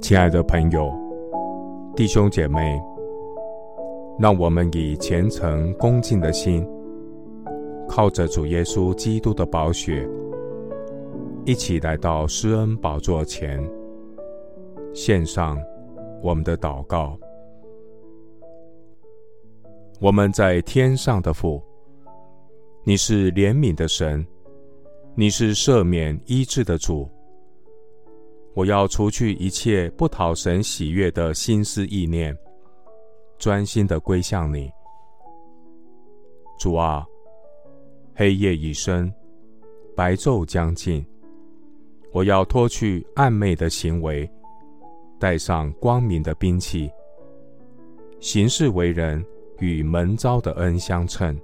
亲爱的朋友、弟兄姐妹，让我们以虔诚恭敬的心，靠着主耶稣基督的宝血，一起来到施恩宝座前，献上我们的祷告。我们在天上的父，你是怜悯的神，你是赦免医治的主。我要除去一切不讨神喜悦的心思意念，专心的归向你。主啊，黑夜已深，白昼将近，我要脱去暗昧的行为，带上光明的兵器，行事为人与蒙召的恩相称，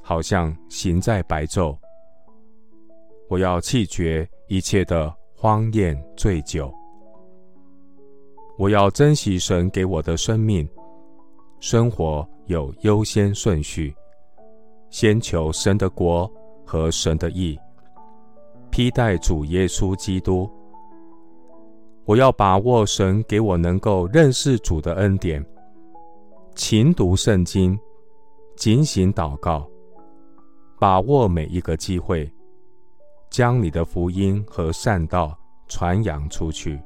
好像行在白昼。我要弃绝一切的。荒宴醉酒，我要珍惜神给我的生命，生活有优先顺序，先求神的国和神的义，披戴主耶稣基督。我要把握神给我能够认识主的恩典，勤读圣经，警醒祷告，把握每一个机会。将你的福音和善道传扬出去，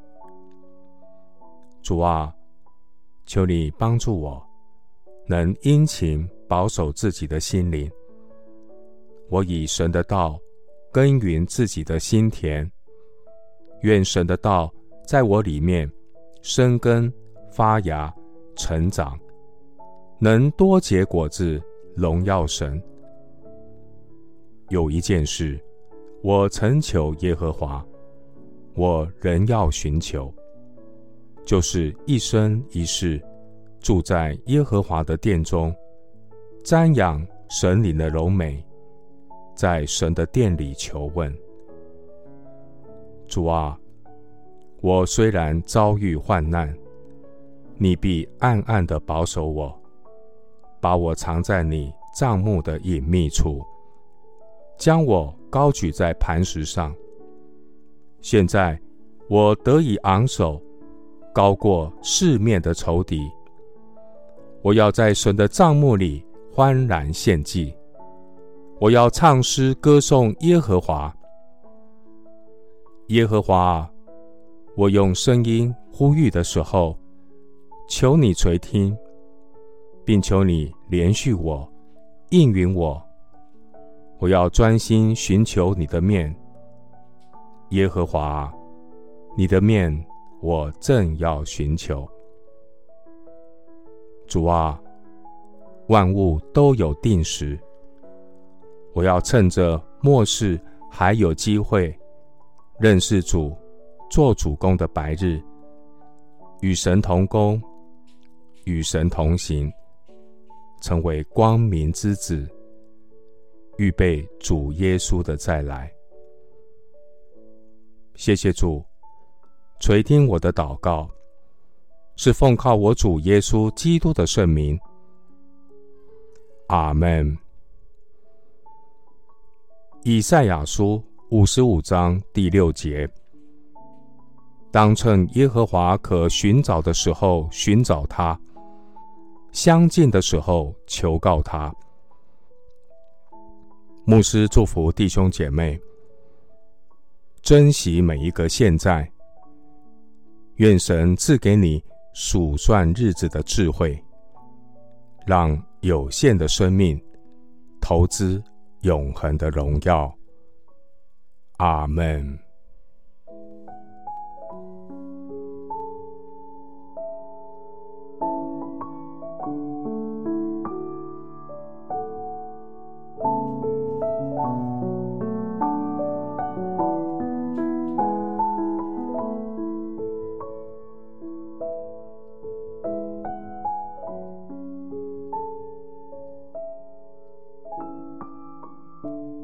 主啊，求你帮助我，能殷勤保守自己的心灵。我以神的道耕耘自己的心田，愿神的道在我里面生根发芽成长，能多结果子，荣耀神。有一件事。我曾求耶和华，我仍要寻求，就是一生一世住在耶和华的殿中，瞻仰神灵的柔美，在神的殿里求问。主啊，我虽然遭遇患难，你必暗暗的保守我，把我藏在你帐幕的隐秘处，将我。高举在磐石上。现在我得以昂首，高过四面的仇敌。我要在神的帐幕里欢然献祭。我要唱诗歌颂耶和华。耶和华啊，我用声音呼吁的时候，求你垂听，并求你怜恤我，应允我。我要专心寻求你的面，耶和华，你的面我正要寻求。主啊，万物都有定时，我要趁着末世还有机会认识主，做主工的白日，与神同工，与神同行，成为光明之子。预备主耶稣的再来。谢谢主，垂听我的祷告，是奉靠我主耶稣基督的圣名。阿门。以赛亚书五十五章第六节：当趁耶和华可寻找的时候寻找他，相近的时候求告他。牧师祝福弟兄姐妹，珍惜每一个现在。愿神赐给你数算日子的智慧，让有限的生命投资永恒的荣耀。阿门。you